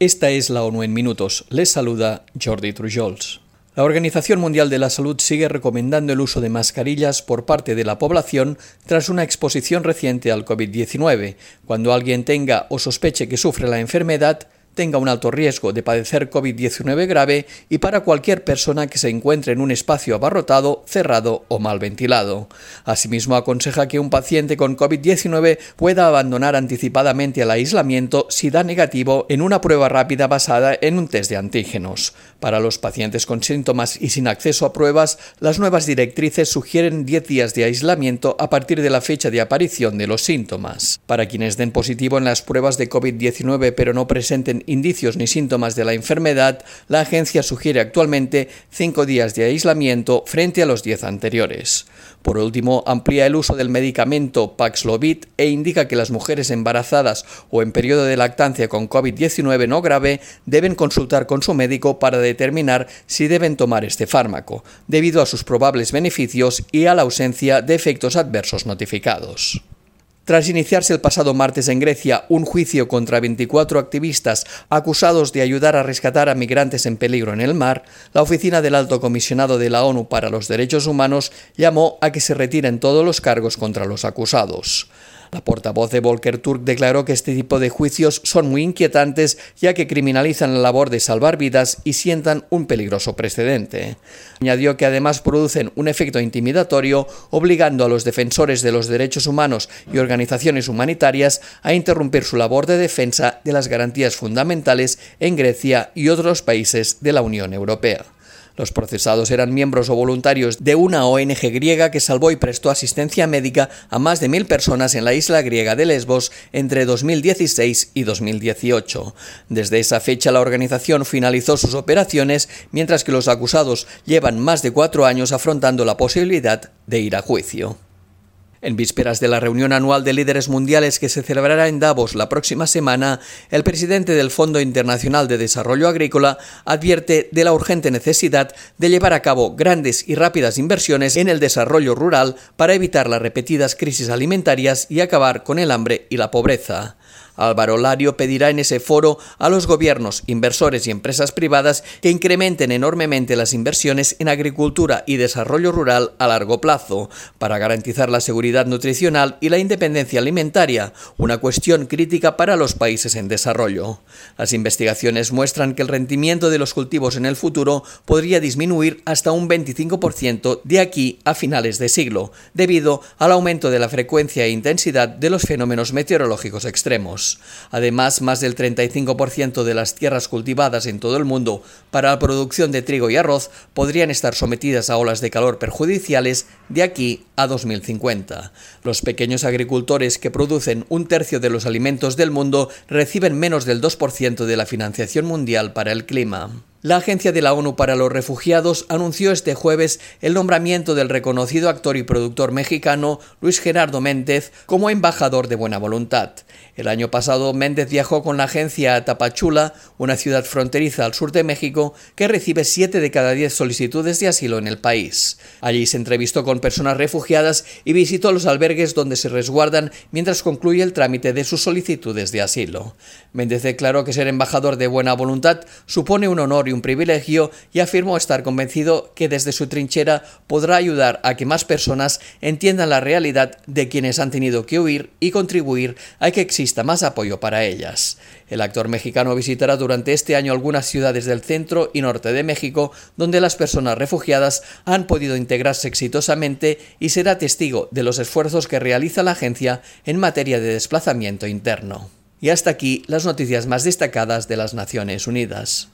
Esta es la ONU en minutos. Les saluda Jordi Trujols. La Organización Mundial de la Salud sigue recomendando el uso de mascarillas por parte de la población tras una exposición reciente al COVID-19. Cuando alguien tenga o sospeche que sufre la enfermedad, tenga un alto riesgo de padecer COVID-19 grave y para cualquier persona que se encuentre en un espacio abarrotado, cerrado o mal ventilado. Asimismo, aconseja que un paciente con COVID-19 pueda abandonar anticipadamente el aislamiento si da negativo en una prueba rápida basada en un test de antígenos. Para los pacientes con síntomas y sin acceso a pruebas, las nuevas directrices sugieren 10 días de aislamiento a partir de la fecha de aparición de los síntomas. Para quienes den positivo en las pruebas de COVID-19 pero no presenten indicios ni síntomas de la enfermedad, la agencia sugiere actualmente cinco días de aislamiento frente a los diez anteriores. Por último, amplía el uso del medicamento Paxlovid e indica que las mujeres embarazadas o en periodo de lactancia con COVID-19 no grave deben consultar con su médico para determinar si deben tomar este fármaco, debido a sus probables beneficios y a la ausencia de efectos adversos notificados. Tras iniciarse el pasado martes en Grecia un juicio contra 24 activistas acusados de ayudar a rescatar a migrantes en peligro en el mar, la oficina del Alto Comisionado de la ONU para los Derechos Humanos llamó a que se retiren todos los cargos contra los acusados. La portavoz de Volker Turk declaró que este tipo de juicios son muy inquietantes ya que criminalizan la labor de salvar vidas y sientan un peligroso precedente. Añadió que además producen un efecto intimidatorio obligando a los defensores de los derechos humanos y organizaciones humanitarias a interrumpir su labor de defensa de las garantías fundamentales en Grecia y otros países de la Unión Europea. Los procesados eran miembros o voluntarios de una ONG griega que salvó y prestó asistencia médica a más de mil personas en la isla griega de Lesbos entre 2016 y 2018. Desde esa fecha la organización finalizó sus operaciones, mientras que los acusados llevan más de cuatro años afrontando la posibilidad de ir a juicio. En vísperas de la reunión anual de líderes mundiales que se celebrará en Davos la próxima semana, el presidente del Fondo Internacional de Desarrollo Agrícola advierte de la urgente necesidad de llevar a cabo grandes y rápidas inversiones en el desarrollo rural para evitar las repetidas crisis alimentarias y acabar con el hambre y la pobreza. Álvaro Lario pedirá en ese foro a los gobiernos, inversores y empresas privadas que incrementen enormemente las inversiones en agricultura y desarrollo rural a largo plazo, para garantizar la seguridad nutricional y la independencia alimentaria, una cuestión crítica para los países en desarrollo. Las investigaciones muestran que el rendimiento de los cultivos en el futuro podría disminuir hasta un 25% de aquí a finales de siglo, debido al aumento de la frecuencia e intensidad de los fenómenos meteorológicos extremos. Además, más del 35% de las tierras cultivadas en todo el mundo para la producción de trigo y arroz podrían estar sometidas a olas de calor perjudiciales de aquí a 2050. Los pequeños agricultores que producen un tercio de los alimentos del mundo reciben menos del 2% de la financiación mundial para el clima. La Agencia de la ONU para los Refugiados anunció este jueves el nombramiento del reconocido actor y productor mexicano Luis Gerardo Méndez como embajador de buena voluntad. El año pasado Méndez viajó con la agencia a Tapachula, una ciudad fronteriza al sur de México que recibe 7 de cada 10 solicitudes de asilo en el país. Allí se entrevistó con personas refugiadas y visitó los albergues donde se resguardan mientras concluye el trámite de sus solicitudes de asilo. Méndez declaró que ser embajador de buena voluntad supone un un privilegio y afirmó estar convencido que desde su trinchera podrá ayudar a que más personas entiendan la realidad de quienes han tenido que huir y contribuir a que exista más apoyo para ellas. El actor mexicano visitará durante este año algunas ciudades del centro y norte de México donde las personas refugiadas han podido integrarse exitosamente y será testigo de los esfuerzos que realiza la agencia en materia de desplazamiento interno. Y hasta aquí las noticias más destacadas de las Naciones Unidas.